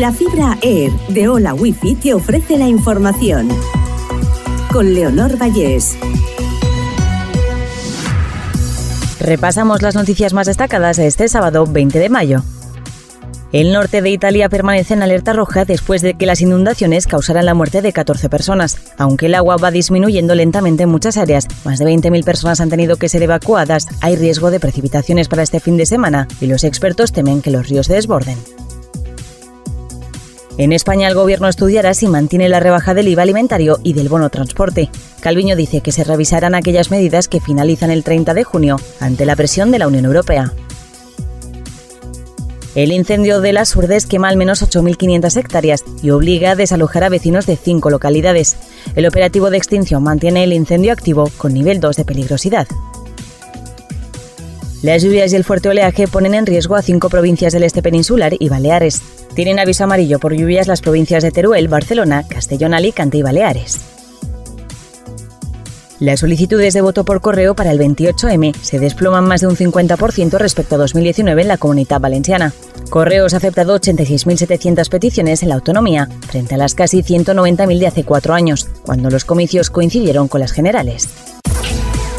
La fibra Air de Hola Wifi te ofrece la información. Con Leonor Vallés. Repasamos las noticias más destacadas de este sábado 20 de mayo. El norte de Italia permanece en alerta roja después de que las inundaciones causaran la muerte de 14 personas. Aunque el agua va disminuyendo lentamente en muchas áreas, más de 20.000 personas han tenido que ser evacuadas, hay riesgo de precipitaciones para este fin de semana y los expertos temen que los ríos se desborden. En España el gobierno estudiará si mantiene la rebaja del IVA alimentario y del bono transporte. Calviño dice que se revisarán aquellas medidas que finalizan el 30 de junio ante la presión de la Unión Europea. El incendio de las Urdes quema al menos 8.500 hectáreas y obliga a desalojar a vecinos de cinco localidades. El operativo de extinción mantiene el incendio activo con nivel 2 de peligrosidad. Las lluvias y el fuerte oleaje ponen en riesgo a cinco provincias del este peninsular y Baleares. Tienen aviso amarillo por lluvias las provincias de Teruel, Barcelona, Castellón, Alicante y Baleares. Las solicitudes de voto por correo para el 28M se desploman más de un 50% respecto a 2019 en la comunidad valenciana. Correos ha aceptado 86.700 peticiones en la autonomía, frente a las casi 190.000 de hace cuatro años, cuando los comicios coincidieron con las generales.